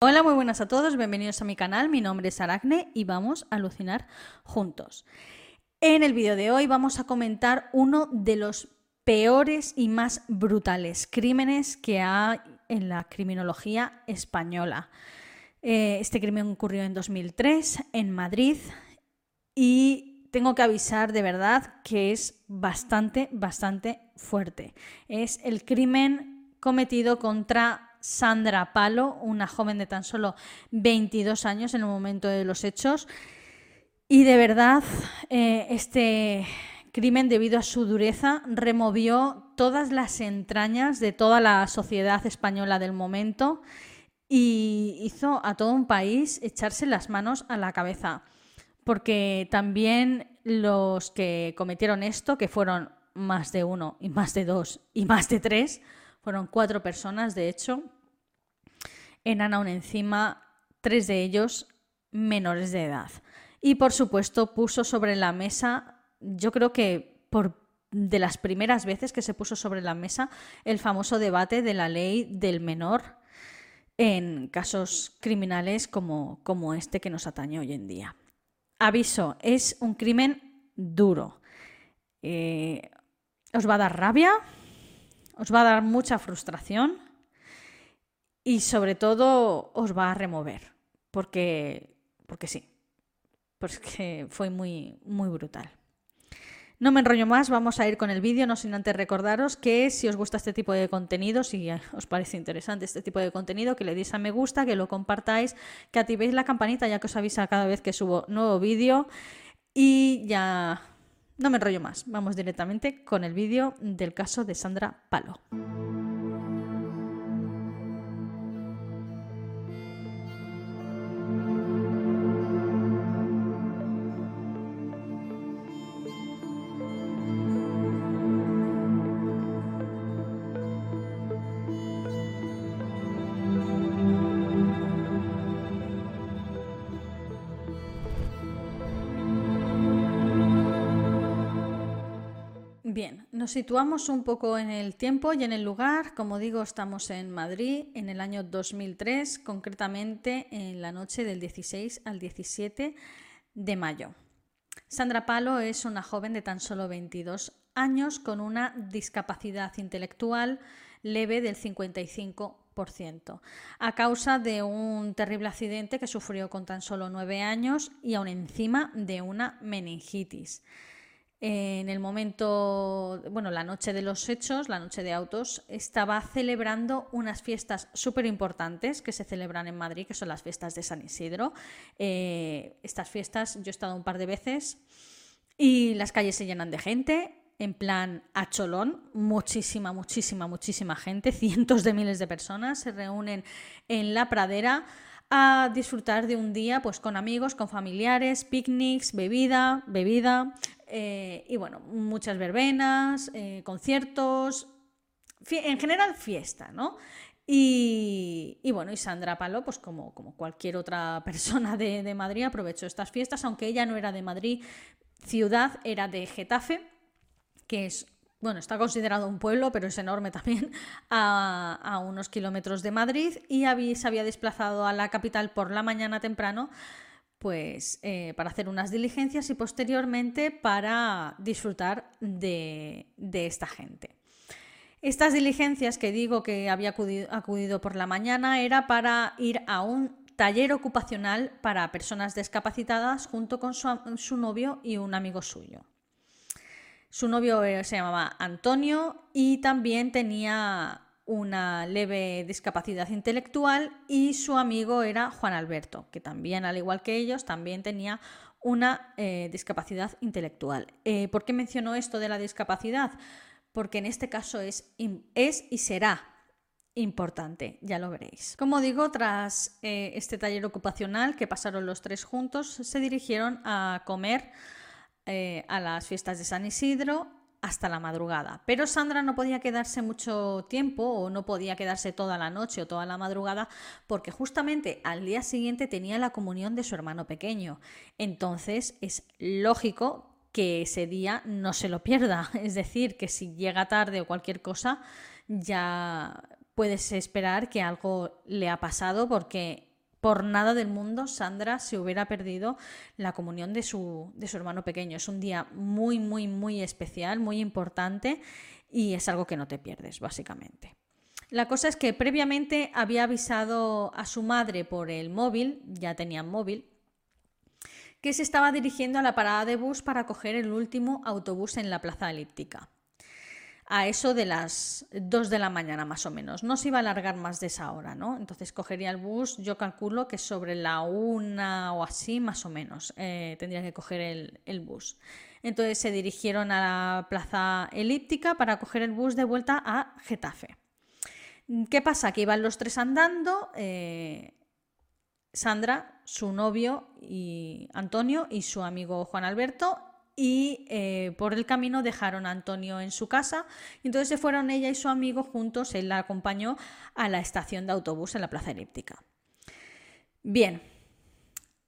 Hola, muy buenas a todos, bienvenidos a mi canal, mi nombre es Aracne y vamos a alucinar juntos. En el vídeo de hoy vamos a comentar uno de los peores y más brutales crímenes que hay en la criminología española. Eh, este crimen ocurrió en 2003 en Madrid y tengo que avisar de verdad que es bastante, bastante fuerte. Es el crimen cometido contra Sandra Palo, una joven de tan solo 22 años en el momento de los hechos. Y de verdad, eh, este crimen, debido a su dureza, removió todas las entrañas de toda la sociedad española del momento y hizo a todo un país echarse las manos a la cabeza. Porque también los que cometieron esto, que fueron más de uno y más de dos y más de tres, fueron cuatro personas, de hecho, eran aún encima tres de ellos menores de edad. Y por supuesto puso sobre la mesa, yo creo que por de las primeras veces que se puso sobre la mesa el famoso debate de la ley del menor en casos criminales como, como este que nos atañe hoy en día. Aviso, es un crimen duro. Eh, os va a dar rabia, os va a dar mucha frustración y sobre todo os va a remover, porque, porque sí, porque fue muy, muy brutal. No me enrollo más, vamos a ir con el vídeo, no sin antes recordaros que si os gusta este tipo de contenido, si os parece interesante este tipo de contenido, que le deis a me gusta, que lo compartáis, que activéis la campanita ya que os avisa cada vez que subo nuevo vídeo y ya no me enrollo más, vamos directamente con el vídeo del caso de Sandra Palo. Bien, nos situamos un poco en el tiempo y en el lugar. Como digo, estamos en Madrid en el año 2003, concretamente en la noche del 16 al 17 de mayo. Sandra Palo es una joven de tan solo 22 años con una discapacidad intelectual leve del 55%, a causa de un terrible accidente que sufrió con tan solo 9 años y aún encima de una meningitis en el momento, bueno, la noche de los hechos, la noche de autos, estaba celebrando unas fiestas súper importantes que se celebran en Madrid, que son las fiestas de San Isidro. Eh, estas fiestas yo he estado un par de veces y las calles se llenan de gente, en plan a cholón, muchísima, muchísima, muchísima gente, cientos de miles de personas se reúnen en la pradera a disfrutar de un día pues con amigos, con familiares, picnics, bebida, bebida, eh, y bueno, muchas verbenas, eh, conciertos, en general fiesta, ¿no? Y, bueno, y Sandra Palo, pues como, como cualquier otra persona de, de, Madrid, aprovechó estas fiestas, aunque ella no era de Madrid ciudad, era de Getafe, que es, bueno, está considerado un pueblo, pero es enorme también, a, a unos kilómetros de Madrid, y había, se había desplazado a la capital por la mañana temprano pues eh, para hacer unas diligencias y posteriormente para disfrutar de, esta gente. Estas diligencias que digo que había acudido, por la mañana era para ir a un taller ocupacional para personas discapacitadas junto con su, novio y un amigo suyo. Su novio eh, se llamaba Antonio y también tenía una leve discapacidad intelectual y su amigo era Juan Alberto, que también, al igual que ellos, también tenía una eh, discapacidad intelectual. Eh, ¿Por qué menciono esto de la discapacidad? Porque en este caso es, es y será importante, ya lo veréis. Como digo, tras eh, este taller ocupacional que pasaron los tres juntos, se dirigieron a comer a las fiestas de San Isidro hasta la madrugada. Pero Sandra no podía quedarse mucho tiempo o no podía quedarse toda la noche o toda la madrugada porque justamente al día siguiente tenía la comunión de su hermano pequeño. Entonces es lógico que ese día no se lo pierda. Es decir, que si llega tarde o cualquier cosa, ya puedes esperar que algo le ha pasado porque por nada del mundo Sandra se hubiera perdido la comunión de su, de su hermano pequeño. Es un día muy, muy, muy especial, muy importante y es algo que no te pierdes, básicamente. La cosa es que previamente había avisado a su madre por el móvil, ya tenían móvil, que se estaba dirigiendo a la parada de bus para coger el último autobús en la plaza elíptica a eso de las 2 de la mañana más o menos. No se iba a alargar más de esa hora, ¿no? Entonces cogería el bus, yo calculo que sobre la una o así más o menos eh, tendría que coger el, bus. Entonces se dirigieron a la plaza elíptica para coger el bus de vuelta a Getafe. ¿Qué pasa? Que iban los tres andando, eh, Sandra, su novio y Antonio y su amigo Juan Alberto y eh, por el camino dejaron a Antonio en su casa y entonces se fueron ella y su amigo juntos, él la acompañó a la estación de autobús en la Plaza Elíptica. Bien,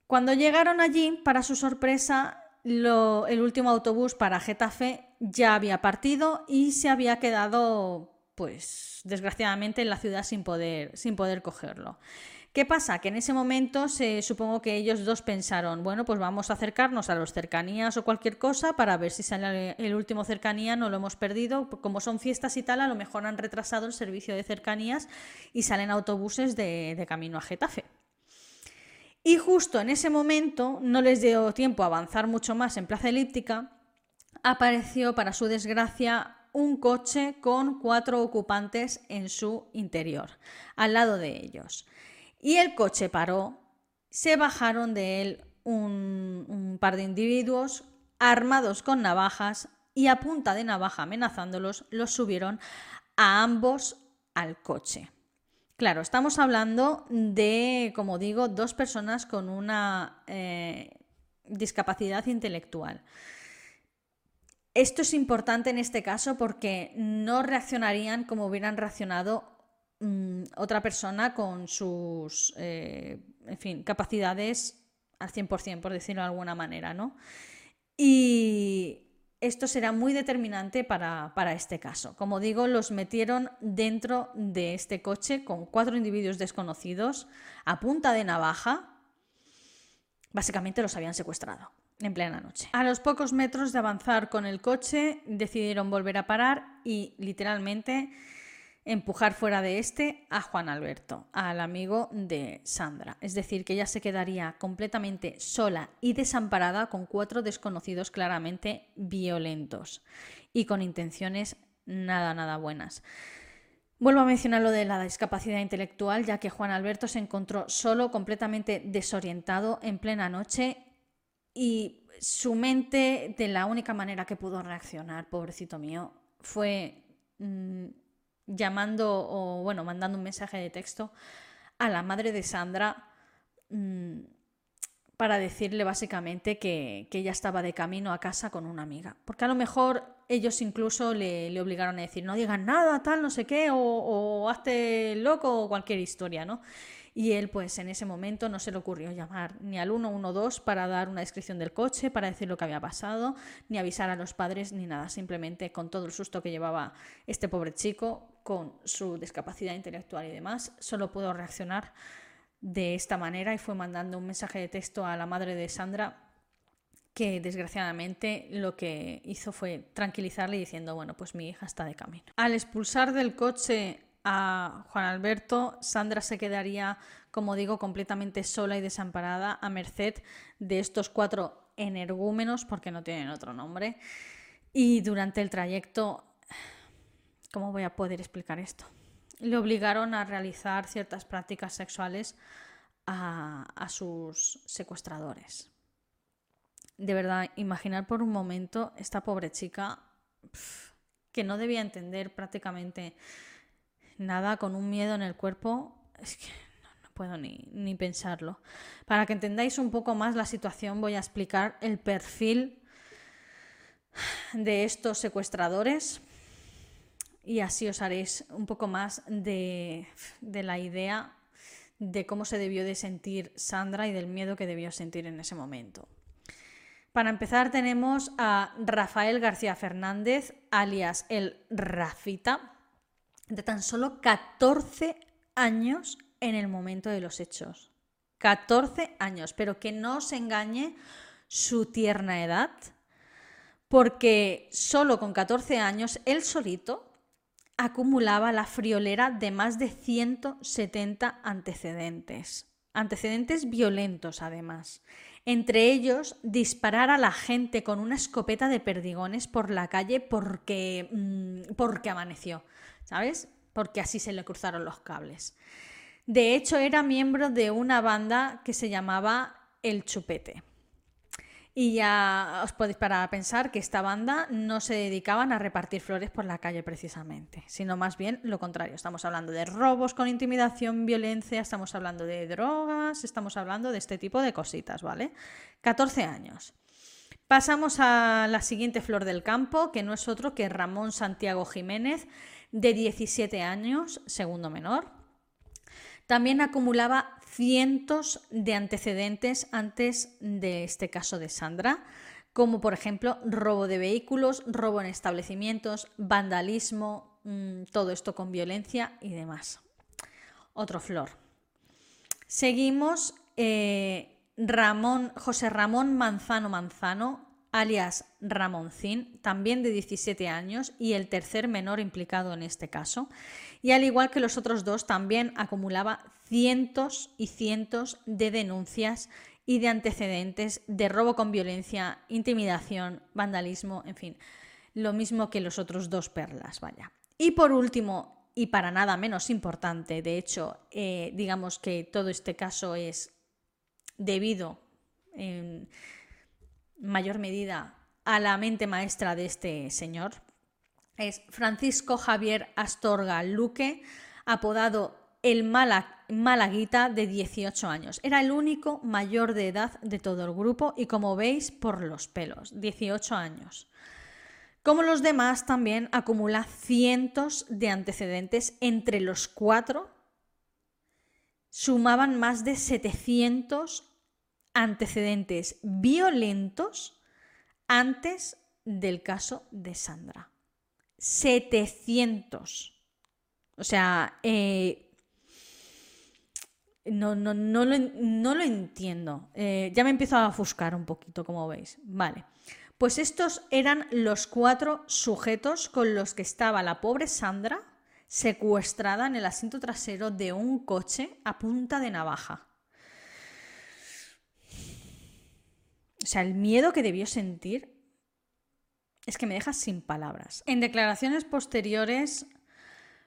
cuando llegaron allí, para su sorpresa, el último autobús para Getafe ya había partido y se había quedado, pues desgraciadamente, en la ciudad sin poder, sin poder cogerlo. ¿Qué pasa? Que en ese momento se, supongo que ellos dos pensaron, bueno, pues vamos a acercarnos a los cercanías o cualquier cosa para ver si sale el último cercanía, no lo hemos perdido. Como son fiestas y tal, a lo mejor han retrasado el servicio de cercanías y salen autobuses de, de camino a Getafe. Y justo en ese momento, no les dio tiempo a avanzar mucho más en Plaza Elíptica, apareció, para su desgracia, un coche con cuatro ocupantes en su interior, al lado de ellos. Y el coche paró, se bajaron de él un, par de individuos armados con navajas y a punta de navaja amenazándolos, los subieron a ambos al coche. Claro, estamos hablando de, como digo, dos personas con una eh, discapacidad intelectual. Esto es importante en este caso porque no reaccionarían como hubieran reaccionado Mm, otra persona con sus, eh, en fin, capacidades al 100%, por decirlo de alguna manera, ¿no? Y esto será muy determinante para, para, este caso. Como digo, los metieron dentro de este coche con cuatro individuos desconocidos a punta de navaja. Básicamente los habían secuestrado en plena noche. A los pocos metros de avanzar con el coche, decidieron volver a parar y literalmente empujar fuera de este a Juan Alberto, al amigo de Sandra. Es decir, que ella se quedaría completamente sola y desamparada con cuatro desconocidos claramente violentos y con intenciones nada, nada buenas. Vuelvo a mencionar lo de la discapacidad intelectual, ya que Juan Alberto se encontró solo, completamente desorientado en plena noche y su mente, de la única manera que pudo reaccionar, pobrecito mío, fue mm, llamando o, bueno, mandando un mensaje de texto a la madre de Sandra mm, para decirle básicamente que, ella estaba de camino a casa con una amiga. Porque a lo mejor ellos incluso le, le obligaron a decir, no digan nada, tal, no sé qué, o, o hazte loco o cualquier historia, ¿no? y él pues en ese momento no se le ocurrió llamar ni al 112 para dar una descripción del coche, para decir lo que había pasado, ni avisar a los padres ni nada, simplemente con todo el susto que llevaba este pobre chico, con su discapacidad intelectual y demás, solo pudo reaccionar de esta manera y fue mandando un mensaje de texto a la madre de Sandra que desgraciadamente lo que hizo fue tranquilizarle diciendo, bueno, pues mi hija está de camino. Al expulsar del coche a Juan Alberto, Sandra se quedaría, como digo, completamente sola y desamparada a merced de estos cuatro energúmenos, porque no tienen otro nombre. Y durante el trayecto, ¿cómo voy a poder explicar esto? Le obligaron a realizar ciertas prácticas sexuales a, sus secuestradores. De verdad, imaginar por un momento esta pobre chica que no debía entender prácticamente nada, con un miedo en el cuerpo, es que no, puedo ni, ni, pensarlo. Para que entendáis un poco más la situación, voy a explicar el perfil de estos secuestradores y así os haréis un poco más de, de la idea de cómo se debió de sentir Sandra y del miedo que debió sentir en ese momento. Para empezar tenemos a Rafael García Fernández, alias el Rafita, de tan solo 14 años en el momento de los hechos. 14 años, pero que no os engañe su tierna edad, porque solo con 14 años él solito acumulaba la friolera de más de 170 antecedentes, antecedentes violentos además. Entre ellos, disparar a la gente con una escopeta de perdigones por la calle porque, mm, porque amaneció, ¿sabes? Porque así se le cruzaron los cables. De hecho, era miembro de una banda que se llamaba El Chupete. Y ya os podéis parar pensar que esta banda no se dedicaban a repartir flores por la calle precisamente, sino más bien lo contrario. Estamos hablando de robos con intimidación, violencia, estamos hablando de drogas, estamos hablando de este tipo de cositas, ¿vale? 14 años. Pasamos a la siguiente flor del campo, que no es otro que Ramón Santiago Jiménez, de 17 años, segundo menor. También acumulaba cientos de antecedentes antes de este caso de Sandra, como por ejemplo robo de vehículos, robo en establecimientos, vandalismo, mm, todo esto con violencia y demás. Otro flor. Seguimos eh, Ramón, José Ramón Manzano Manzano, alias Ramoncín, también de 17 años y el tercer menor implicado en este caso. Y al igual que los otros dos, también acumulaba cientos y cientos de denuncias y de antecedentes de robo con violencia, intimidación, vandalismo, en fin, lo mismo que los otros dos perlas, vaya. Y por último, y para nada menos importante, de hecho, eh, digamos que todo este caso es debido en mayor medida a la mente maestra de este señor, es Francisco Javier Astorga Luque, apodado el Malaguita de 18 años. Era el único mayor de edad de todo el grupo y como veis por los pelos, 18 años. Como los demás, también acumula cientos de antecedentes entre los cuatro. Sumaban más de 700 antecedentes violentos antes del caso de Sandra. 700. O sea, eh, no, no, no, lo, entiendo. Eh, ya me empiezo a ofuscar un poquito, como veis. Vale. Pues estos eran los cuatro sujetos con los que estaba la pobre Sandra secuestrada en el asiento trasero de un coche a punta de navaja. O sea, el miedo que debió sentir es que me deja sin palabras. En declaraciones posteriores,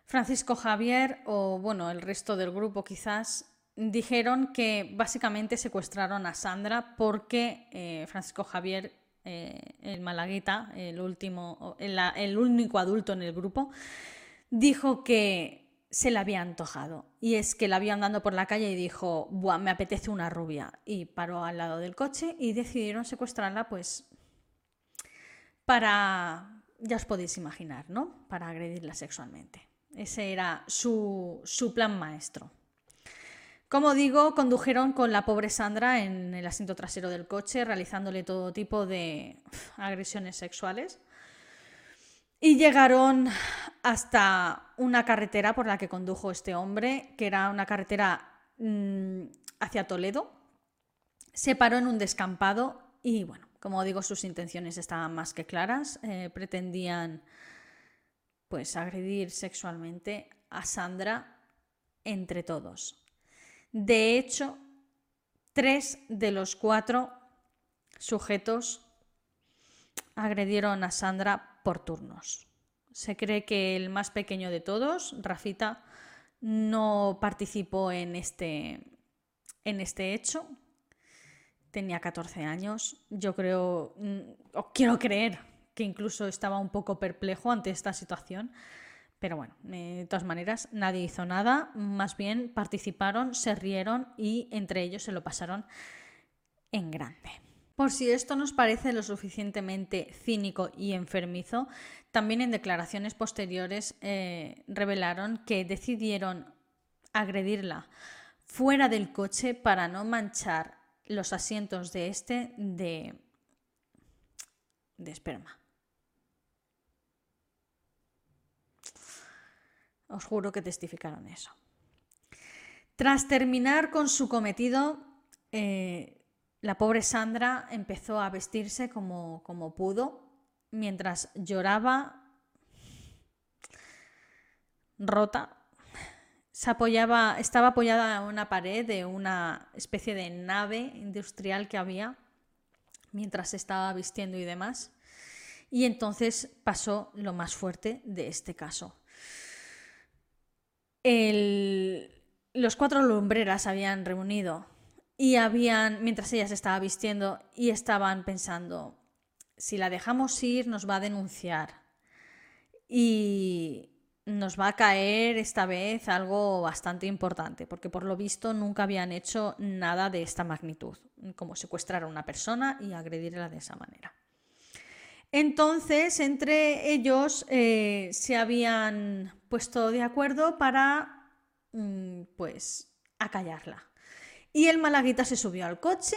Francisco Javier o bueno, el resto del grupo quizás dijeron que básicamente secuestraron a Sandra porque eh, Francisco Javier, eh, el malaguita, el último, el, único adulto en el grupo, dijo que se le había antojado. Y es que la había andando por la calle y dijo, Buah, me apetece una rubia. Y paró al lado del coche y decidieron secuestrarla, pues, para, ya os podéis imaginar, ¿no? Para agredirla sexualmente. Ese era su, su plan maestro. Como digo, condujeron con la pobre Sandra en el asiento trasero del coche, realizándole todo tipo de agresiones sexuales. Y llegaron hasta una carretera por la que condujo este hombre, que era una carretera mm, hacia Toledo. Se paró en un descampado y, bueno, como digo, sus intenciones estaban más que claras. Eh, pretendían, pues, agredir sexualmente a Sandra entre todos. De hecho, tres de los cuatro sujetos agredieron a Sandra por turnos. Se cree que el más pequeño de todos, Rafita, no participó en este, en este hecho. Tenía 14 años. Yo creo, mm, o quiero creer que incluso estaba un poco perplejo ante esta situación. Pero bueno, de todas maneras, nadie hizo nada, más bien participaron, se rieron y entre ellos se lo pasaron en grande. Por si esto nos parece lo suficientemente cínico y enfermizo, también en declaraciones posteriores eh, revelaron que decidieron agredirla fuera del coche para no manchar los asientos de este de, de esperma. Os juro que testificaron eso. Tras terminar con su cometido, eh, la pobre Sandra empezó a vestirse como, pudo, mientras lloraba rota. Se apoyaba, estaba apoyada en una pared de una especie de nave industrial que había mientras estaba vistiendo y demás. Y entonces pasó lo más fuerte de este caso. los cuatro lumbreras habían reunido y habían, mientras ella se estaba vistiendo, y estaban pensando, si la dejamos ir nos va a denunciar y nos va a caer esta vez algo bastante importante, porque por lo visto nunca habían hecho nada de esta magnitud, como secuestrar a una persona y agredirla de esa manera. Entonces, entre ellos eh, se habían puesto de acuerdo para, mm, pues, acallarla. Y el malaguita se subió al coche,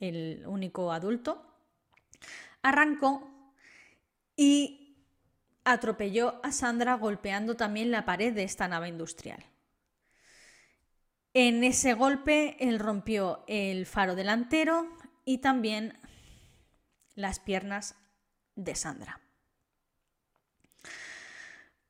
el único adulto, arrancó y atropelló a Sandra golpeando también la pared de esta nave industrial. En ese golpe él rompió el faro delantero y también las piernas de Sandra.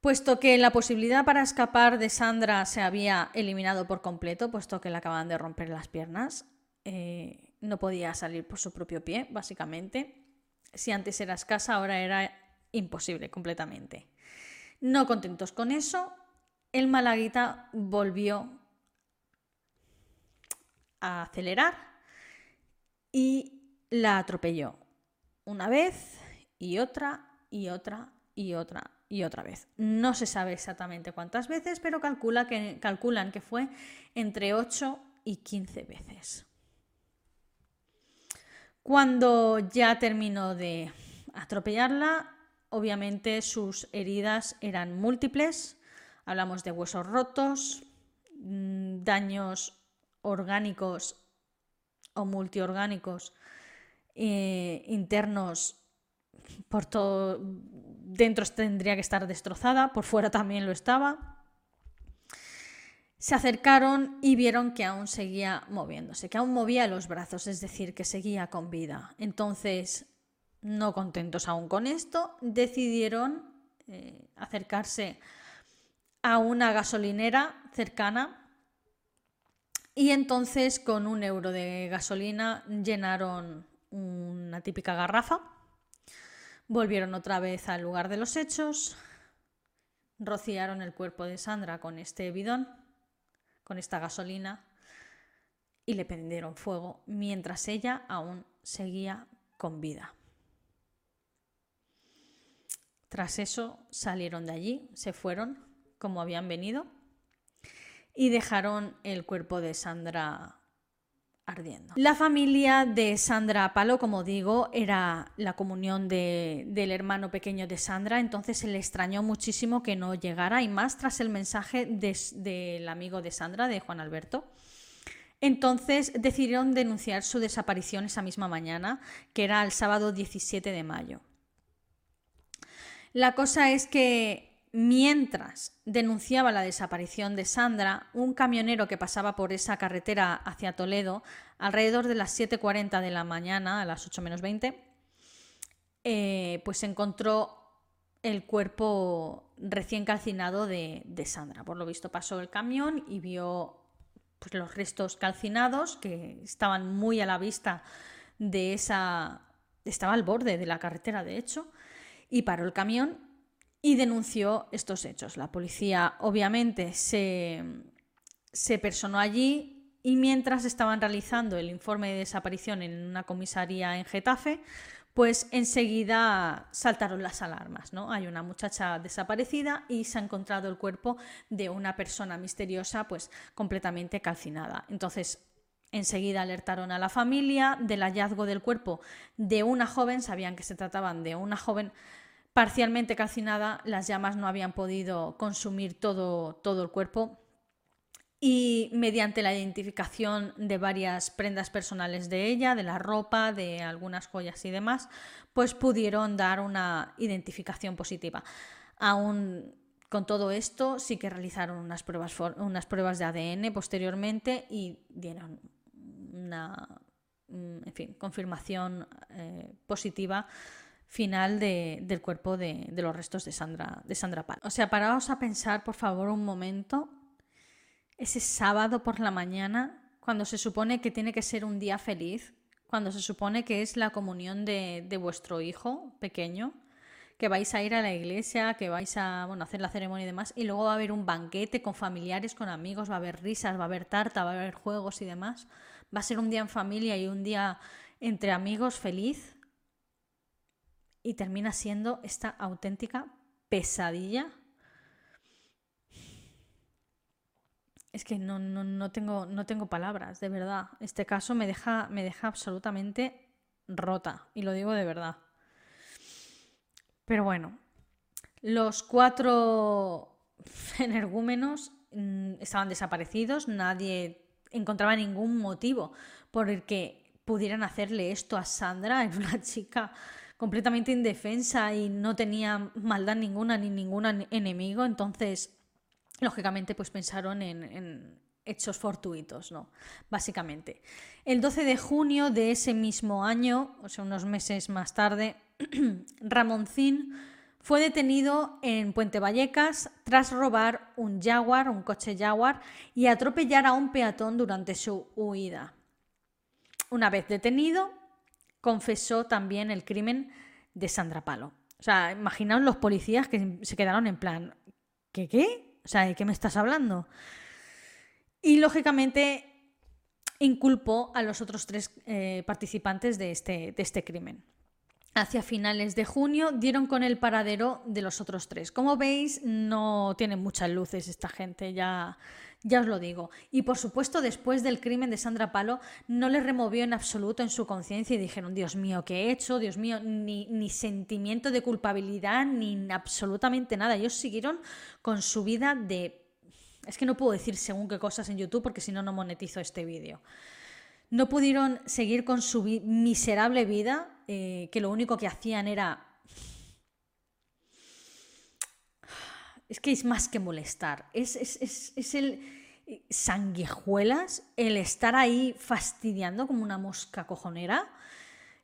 Puesto que la posibilidad para escapar de Sandra se había eliminado por completo, puesto que le acaban de romper las piernas, eh, no podía salir por su propio pie, básicamente. Si antes era escasa, ahora era imposible completamente. No contentos con eso, el malaguita volvió a acelerar y la atropelló una vez y otra y otra y otra y otra vez. No se sabe exactamente cuántas veces, pero calcula que, calculan que fue entre 8 y 15 veces. Cuando ya terminó de atropellarla, obviamente sus heridas eran múltiples. Hablamos de huesos rotos, mm, daños orgánicos o multiorgánicos eh, internos por todo dentro tendría que estar destrozada, por fuera también lo estaba. Se acercaron y vieron que aún seguía moviéndose, que aún movía los brazos, es decir, que seguía con vida. Entonces, no contentos aún con esto, decidieron eh, acercarse a una gasolinera cercana y entonces con un euro de gasolina llenaron una típica garrafa Volvieron otra vez al lugar de los hechos, rociaron el cuerpo de Sandra con este bidón, con esta gasolina, y le prendieron fuego mientras ella aún seguía con vida. Tras eso salieron de allí, se fueron como habían venido y dejaron el cuerpo de Sandra La familia de Sandra Palo, como digo, era la comunión del hermano pequeño de Sandra, entonces se le extrañó muchísimo que no llegara y más tras el mensaje del amigo de Sandra, de Juan Alberto. Entonces decidieron denunciar su desaparición esa misma mañana, que era el sábado 17 de mayo. La cosa es que Mientras denunciaba la desaparición de Sandra, un camionero que pasaba por esa carretera hacia Toledo, alrededor de las 7.40 de la mañana, a las 8 menos 20, eh, pues encontró el cuerpo recién calcinado de, Sandra. Por lo visto pasó el camión y vio pues, los restos calcinados que estaban muy a la vista de esa... estaba al borde de la carretera, de hecho, y paró el camión y denunció estos hechos. La policía obviamente se, se personó allí y mientras estaban realizando el informe de desaparición en una comisaría en Getafe, pues enseguida saltaron las alarmas. ¿no? Hay una muchacha desaparecida y se ha encontrado el cuerpo de una persona misteriosa pues completamente calcinada. Entonces, enseguida alertaron a la familia del hallazgo del cuerpo de una joven, sabían que se trataban de una joven parcialmente calcinada, las llamas no habían podido consumir todo, todo el cuerpo y mediante la identificación de varias prendas personales de ella, de la ropa, de algunas joyas y demás, pues pudieron dar una identificación positiva. Aún con todo esto sí que realizaron unas pruebas, unas pruebas de ADN posteriormente y dieron una en fin, confirmación eh, positiva final del cuerpo de, los restos de Sandra, de Sandra O sea, paraos a pensar, por favor, un momento, ese sábado por la mañana, cuando se supone que tiene que ser un día feliz, cuando se supone que es la comunión de, vuestro hijo pequeño, que vais a ir a la iglesia, que vais a bueno, hacer la ceremonia y demás, y luego va a haber un banquete con familiares, con amigos, va a haber risas, va a haber tarta, va a haber juegos y demás. Va a ser un día en familia y un día entre amigos feliz. Y termina siendo esta auténtica pesadilla es que no, no, tengo, no tengo palabras, de verdad. Este caso me deja, me deja absolutamente rota, y lo digo de verdad. Pero bueno, los cuatro energúmenos mm, estaban desaparecidos, nadie encontraba ningún motivo por el que pudieran hacerle esto a Sandra, era una chica completamente indefensa y no tenía maldad ninguna ni ningún enemigo, entonces lógicamente pues pensaron en, hechos fortuitos, ¿no? Básicamente. El 12 de junio de ese mismo año, o sea, unos meses más tarde, Ramoncín fue detenido en Puente Vallecas tras robar un Jaguar, un coche Jaguar, y atropellar a un peatón durante su huida. Una vez detenido, confesó también el crimen de Sandra Palo. O sea, imaginaos los policías que se quedaron en plan, ¿qué qué? O sea, ¿de qué me estás hablando? Y lógicamente inculpó a los otros tres eh, participantes de este, de este crimen. Hacia finales de junio dieron con el paradero de los otros tres. Como veis, no tienen muchas luces esta gente, ya, ya os lo digo. Y por supuesto, después del crimen de Sandra Palo, no le removió en absoluto en su conciencia y dijeron, Dios mío, ¿qué he hecho? Dios mío, ni, ni sentimiento de culpabilidad, ni absolutamente nada. Ellos siguieron con su vida de... Es que no puedo decir según qué cosas en YouTube porque si no, no monetizo este vídeo. No pudieron seguir con su miserable vida, eh, que lo único que hacían era es que es más que molestar, es, es, el eh, sanguijuelas, el estar ahí fastidiando como una mosca cojonera.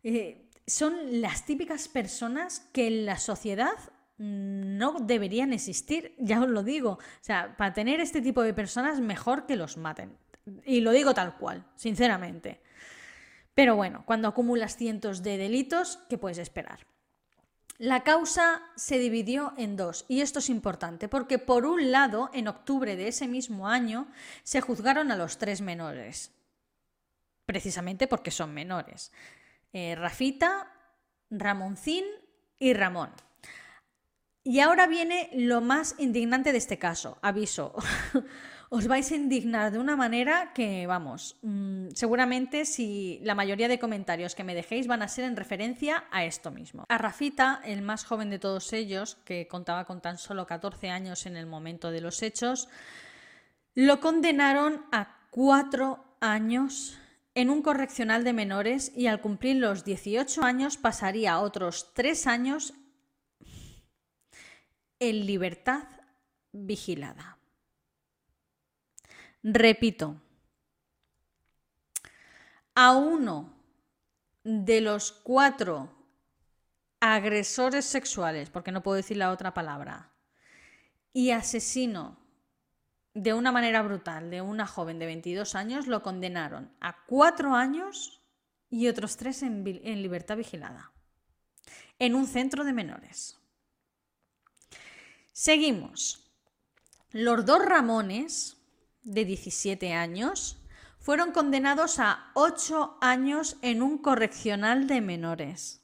Eh, son las típicas personas que en la sociedad no deberían existir, ya os lo digo. O sea, para tener este tipo de personas, mejor que los maten. Y lo digo tal cual, sinceramente. Pero bueno, cuando acumulas cientos de delitos, ¿qué puedes esperar? La causa se dividió en dos, y esto es importante, porque por un lado, en octubre de ese mismo año, se juzgaron a los tres menores, precisamente porque son menores. Eh, Rafita, Ramoncín y Ramón. Y ahora viene lo más indignante de este caso, aviso. os vais a indignar de una manera que, vamos, mm, seguramente si la mayoría de comentarios que me dejéis van a ser en referencia a esto mismo. A Rafita, el más joven de todos ellos, que contaba con tan solo 14 años en el momento de los hechos, lo condenaron a cuatro años en un correccional de menores y al cumplir los 18 años pasaría otros tres años en libertad vigilada. Repito, a uno de los cuatro agresores sexuales, porque no puedo decir la otra palabra, y asesino de una manera brutal de una joven de 22 años, lo condenaron a cuatro años y otros tres en, libertad vigilada, en un centro de menores. Seguimos. Los dos Ramones de 17 años, fueron condenados a 8 años en un correccional de menores.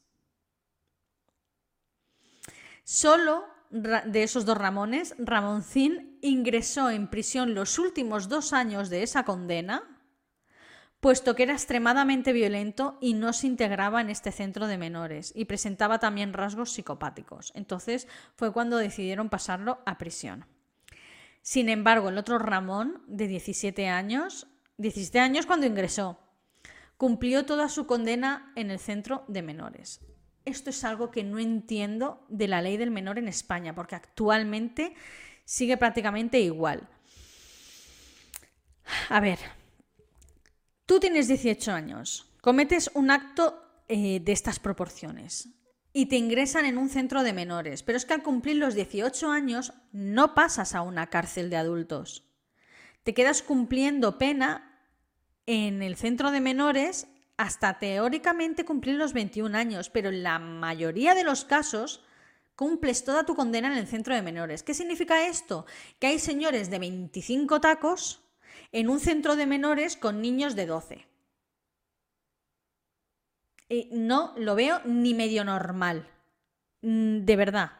Solo de esos dos Ramones, Ramoncín ingresó en prisión los últimos dos años de esa condena, puesto que era extremadamente violento y no se integraba en este centro de menores y presentaba también rasgos psicopáticos. Entonces fue cuando decidieron pasarlo a prisión. Sin embargo, el otro Ramón, de 17 años, 17 años cuando ingresó, cumplió toda su condena en el centro de menores. Esto es algo que no entiendo de la ley del menor en España, porque actualmente sigue prácticamente igual. A ver, tú tienes 18 años, cometes un acto eh, de estas proporciones y te ingresan en un centro de menores, pero es que al cumplir los 18 años no pasas a una cárcel de adultos. Te quedas cumpliendo pena en el centro de menores hasta teóricamente cumplir los 21 años, pero en la mayoría de los casos cumples toda tu condena en el centro de menores. ¿Qué significa esto? Que hay señores de 25 tacos en un centro de menores con niños de 12. Y no lo veo ni medio normal. Mm, de verdad.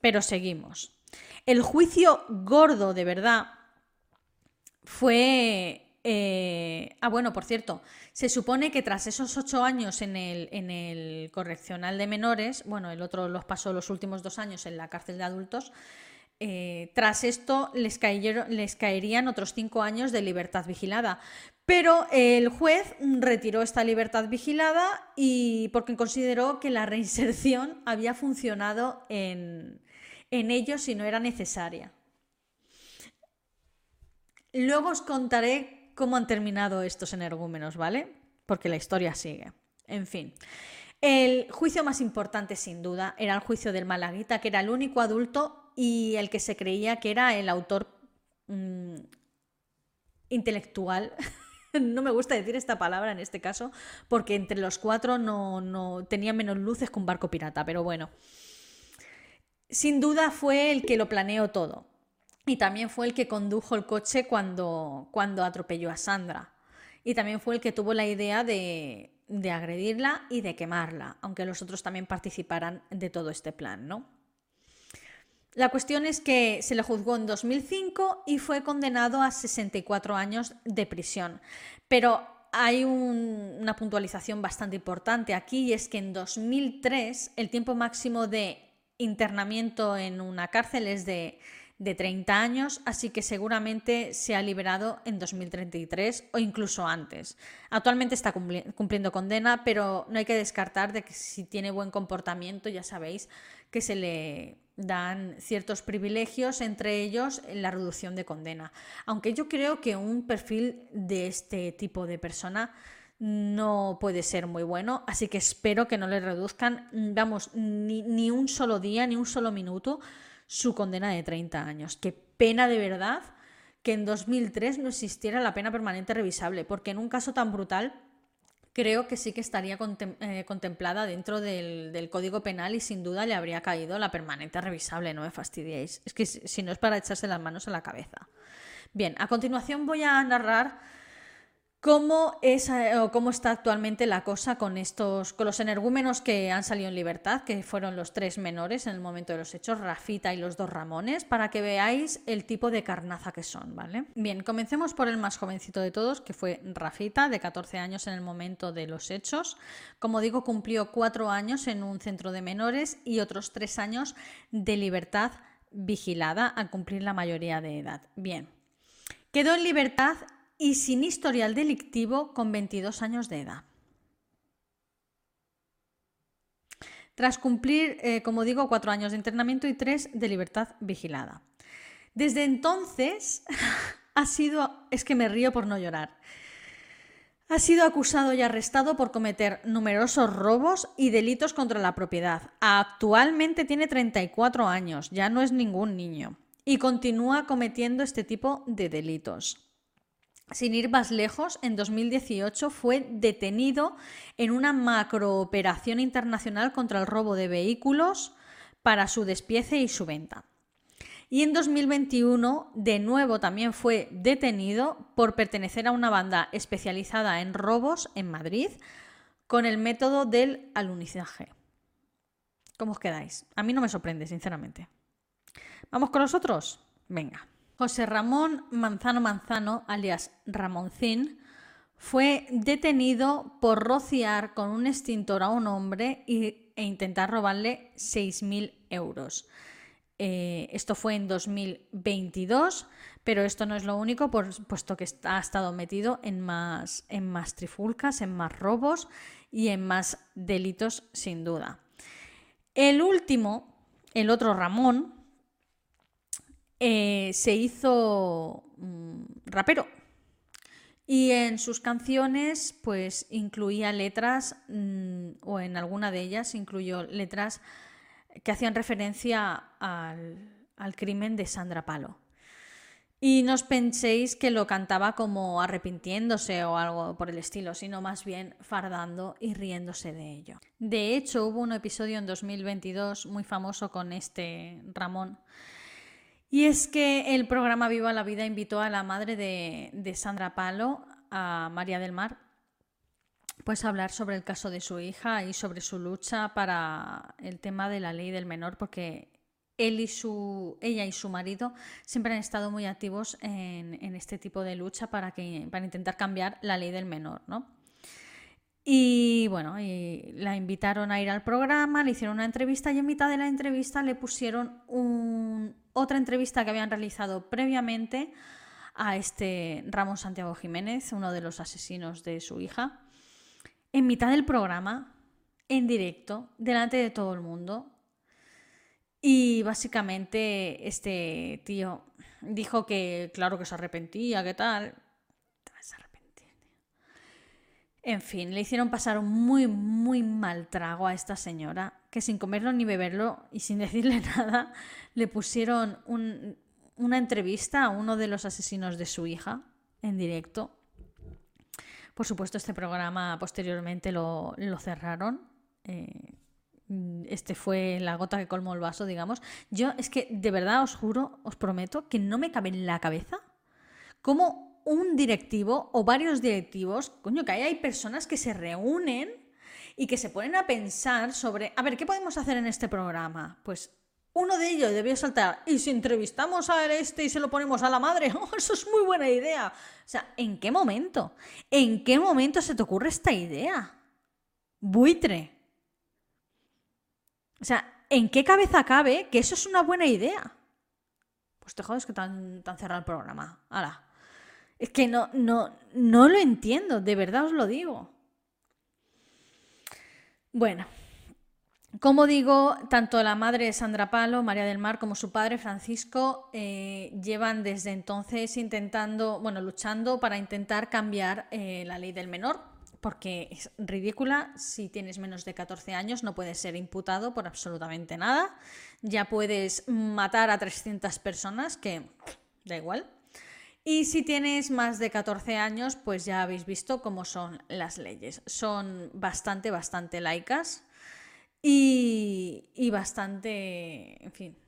Pero seguimos. El juicio gordo, de verdad, fue eh, ah, bueno, por cierto, se supone que tras esos ocho años en el, en el, correccional de menores, bueno, el otro los pasó los últimos dos años en la cárcel de adultos, eh, tras esto les, caerían otros cinco años de libertad vigilada. Pero el juez retiró esta libertad vigilada y porque consideró que la reinserción había funcionado en, ellos y no era necesaria. Luego os contaré cómo han terminado estos energúmenos, ¿vale? Porque la historia sigue. En fin. El juicio más importante, sin duda, era el juicio del Malaguita, que era el único adulto y el que se creía que era el autor mm, intelectual. no me gusta decir esta palabra en este caso, porque entre los cuatro no, no tenía menos luces que un barco pirata, pero bueno. Sin duda fue el que lo planeó todo y también fue el que condujo el coche cuando, cuando atropelló a Sandra. Y también fue el que tuvo la idea de, de agredirla y de quemarla, aunque los otros también participaran de todo este plan, ¿no? La cuestión es que se le juzgó en 2005 y fue condenado a 64 años de prisión. Pero hay una puntualización bastante importante aquí y es que en 2003 el tiempo máximo de internamiento en una cárcel es de de 30 años, así que seguramente se ha liberado en 2033 o incluso antes. Actualmente está cumpliendo condena, pero no hay que descartar de que si tiene buen comportamiento, ya sabéis que se le dan ciertos privilegios, entre ellos la reducción de condena. Aunque yo creo que un perfil de este tipo de persona no puede ser muy bueno, así que espero que no le reduzcan, vamos, ni, ni un solo día, ni un solo minuto su condena de 30 años. Qué pena de verdad que en 2003 no existiera la pena permanente revisable, porque en un caso tan brutal creo que sí que estaría eh, contemplada dentro del, Código Penal y sin duda le habría caído la permanente revisable, no me fastidiéis. Es que si no es para echarse las manos a la cabeza. Bien, a continuación voy a narrar ¿Cómo, es, eh, cómo está actualmente la cosa con estos, con los energúmenos que han salido en libertad, que fueron los tres menores en el momento de los hechos, Rafita y los dos Ramones, para que veáis el tipo de carnaza que son, ¿vale? Bien, comencemos por el más jovencito de todos, que fue Rafita, de 14 años en el momento de los hechos. Como digo, cumplió cuatro años en un centro de menores y otros tres años de libertad vigilada al cumplir la mayoría de edad. Bien, quedó en libertad y sin historial delictivo con 22 años de edad. Tras cumplir, eh, como digo, cuatro años de internamiento y tres de libertad vigilada. Desde entonces ha sido, es que me río por no llorar, ha sido acusado y arrestado por cometer numerosos robos y delitos contra la propiedad. Actualmente tiene 34 años, ya no es ningún niño, y continúa cometiendo este tipo de delitos. Sin ir más lejos, en 2018 fue detenido en una macrooperación internacional contra el robo de vehículos para su despiece y su venta. Y en 2021 de nuevo también fue detenido por pertenecer a una banda especializada en robos en Madrid con el método del alunizaje. ¿Cómo os quedáis? A mí no me sorprende, sinceramente. ¿Vamos con los otros? Venga. José Ramón Manzano Manzano, alias Ramoncín, fue detenido por rociar con un extintor a un hombre e intentar robarle 6.000 euros. Eh, esto fue en 2022, pero esto no es lo único, puesto que ha estado metido en más, en más trifulcas, en más robos y en más delitos, sin duda. El último, el otro Ramón, eh, se hizo mm, rapero. Y en sus canciones, pues incluía letras, mm, o en alguna de ellas incluyó letras que hacían referencia al, al crimen de Sandra Palo. Y no os penséis que lo cantaba como arrepintiéndose o algo por el estilo, sino más bien fardando y riéndose de ello. De hecho, hubo un episodio en 2022 muy famoso con este Ramón. Y es que el programa Viva la Vida invitó a la madre de, Sandra Palo, a María del Mar, pues a hablar sobre el caso de su hija y sobre su lucha para el tema de la ley del menor, porque él y su, ella y su marido siempre han estado muy activos en, este tipo de lucha para, que, para intentar cambiar la ley del menor, ¿no? Y bueno, la invitaron a ir al programa, le hicieron una entrevista y en mitad de la entrevista le pusieron otra entrevista que habían realizado previamente a este Ramón Santiago Jiménez, uno de los asesinos de su hija, en mitad del programa, en directo, delante de todo el mundo, y básicamente este tío dijo que, claro que se arrepentía, ¿qué tal? Te vas a arrepentir, En fin, le hicieron pasar un muy, muy mal trago a esta señora, que sin comerlo ni beberlo y sin decirle nada, le pusieron una entrevista a uno de los asesinos de su hija en directo. Por supuesto, este programa posteriormente lo, cerraron. Eh, este fue la gota que colmó el vaso, digamos. Yo es que de verdad os juro, os prometo que no me cabe en la cabeza cómo un directivo o varios directivos, coño, que hay personas que se reúnen y que se ponen a pensar sobre, a ver, ¿qué podemos hacer en este programa? Pues uno de ellos debió saltar, y si entrevistamos a este y se lo ponemos a la madre, oh, eso es muy buena idea. O sea, ¿en qué momento? ¿En qué momento se te ocurre esta idea? Buitre. O sea, ¿en qué cabeza cabe que eso es una buena idea? Pues te jodes que tan, tan cerrado el programa. Ahora, es que no, no, no lo entiendo, de verdad os lo digo. Bueno, como digo, tanto la madre Sandra Palo, María del Mar, como su padre Francisco eh, llevan desde entonces intentando, bueno, luchando para intentar cambiar eh, la ley del menor, porque es ridícula. Si tienes menos de 14 años no puedes ser imputado por absolutamente nada. Ya puedes matar a 300 personas, que da igual. Y si tienes más de 14 años, pues ya habéis visto cómo son las leyes. Son bastante, bastante laicas y, y bastante, en fin,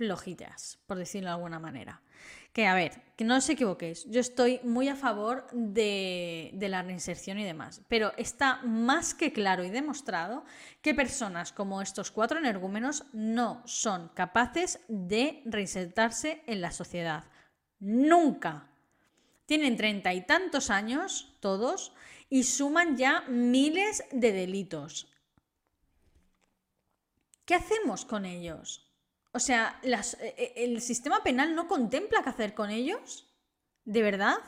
flojillas, por decirlo de alguna manera. Que a ver, que no os equivoquéis, yo estoy muy a favor de, la reinserción y demás, pero está más que claro y demostrado que personas como estos cuatro energúmenos no son capaces de reinsertarse en la sociedad. Nunca. Tienen treinta y tantos años todos y suman ya miles de delitos. ¿Qué hacemos con ellos? O sea, las, e, e, ¿el sistema penal no contempla qué hacer con ellos? ¿De verdad?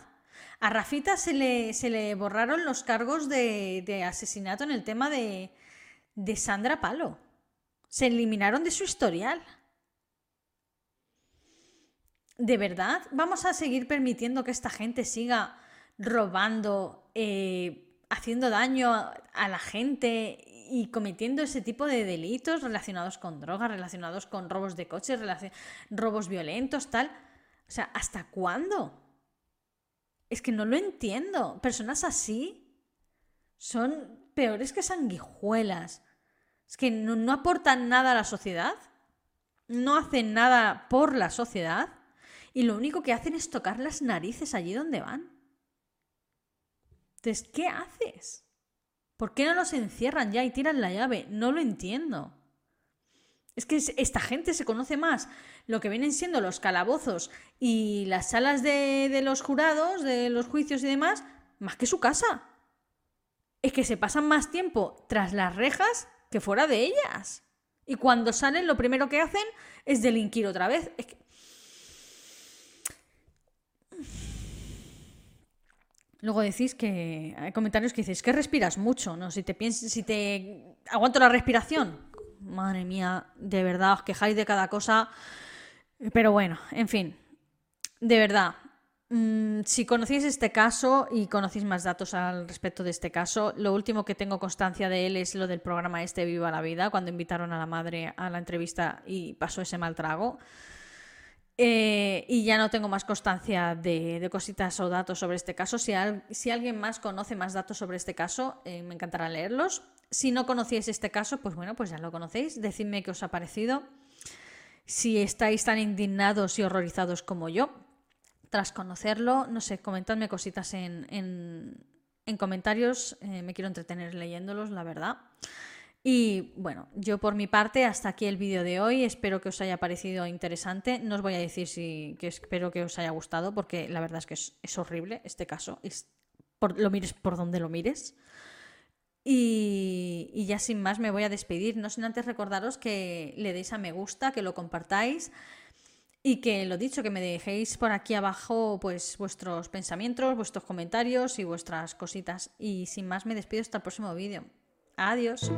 A Rafita se le, se le borraron los cargos de, asesinato en el tema de, de Sandra Palo. Se eliminaron de su historial. ¿De verdad vamos a seguir permitiendo que esta gente siga robando, eh, haciendo daño a la gente y cometiendo ese tipo de delitos relacionados con drogas, relacionados con robos de coches, robos violentos, tal. O sea, ¿hasta cuándo? Es que no lo entiendo. Personas así son peores que sanguijuelas. Es que no, no aportan nada a la sociedad, no hacen nada por la sociedad y lo único que hacen es tocar las narices allí donde van. Entonces, ¿qué haces? ¿Por qué no los encierran ya y tiran la llave? No lo entiendo. Es que esta gente se conoce más lo que vienen siendo los calabozos y las salas de, los jurados, de los juicios y demás, más que su casa. Es que se pasan más tiempo tras las rejas que fuera de ellas. Y cuando salen, lo primero que hacen es delinquir otra vez. Es que Luego decís que hay comentarios que dices que respiras mucho, ¿no? Si te piensas, si te aguanto la respiración. Madre mía, de verdad, os quejáis de cada cosa. Pero bueno, en fin, de verdad, mm, si conocéis este caso y conocéis más datos al respecto de este caso, lo último que tengo constancia de él es lo del programa este Viva la Vida, cuando invitaron a la madre a la entrevista y pasó ese mal trago. Eh, y ya no tengo más constancia de, cositas o datos sobre este caso. Si, si, alguien más conoce más datos sobre este caso, eh, me encantará leerlos. Si no conocíais este caso, pues bueno, pues ya lo conocéis. Decidme qué os ha parecido. Si estáis tan indignados y horrorizados como yo, tras conocerlo, no sé, comentadme cositas en, en, comentarios. Eh, me quiero entretener leyéndolos, la verdad. Y bueno, yo por mi parte, hasta aquí el vídeo de hoy. Espero que os haya parecido interesante. No os voy a decir si que espero que os haya gustado, porque la verdad es que es, horrible este caso. Es, por, lo mires por donde lo mires. Y, ya sin más me voy a despedir, no sin antes recordaros que le deis a me gusta, que lo compartáis y que lo dicho, que me dejéis por aquí abajo pues vuestros pensamientos, vuestros comentarios y vuestras cositas. Y sin más me despido hasta el próximo vídeo. Adiós.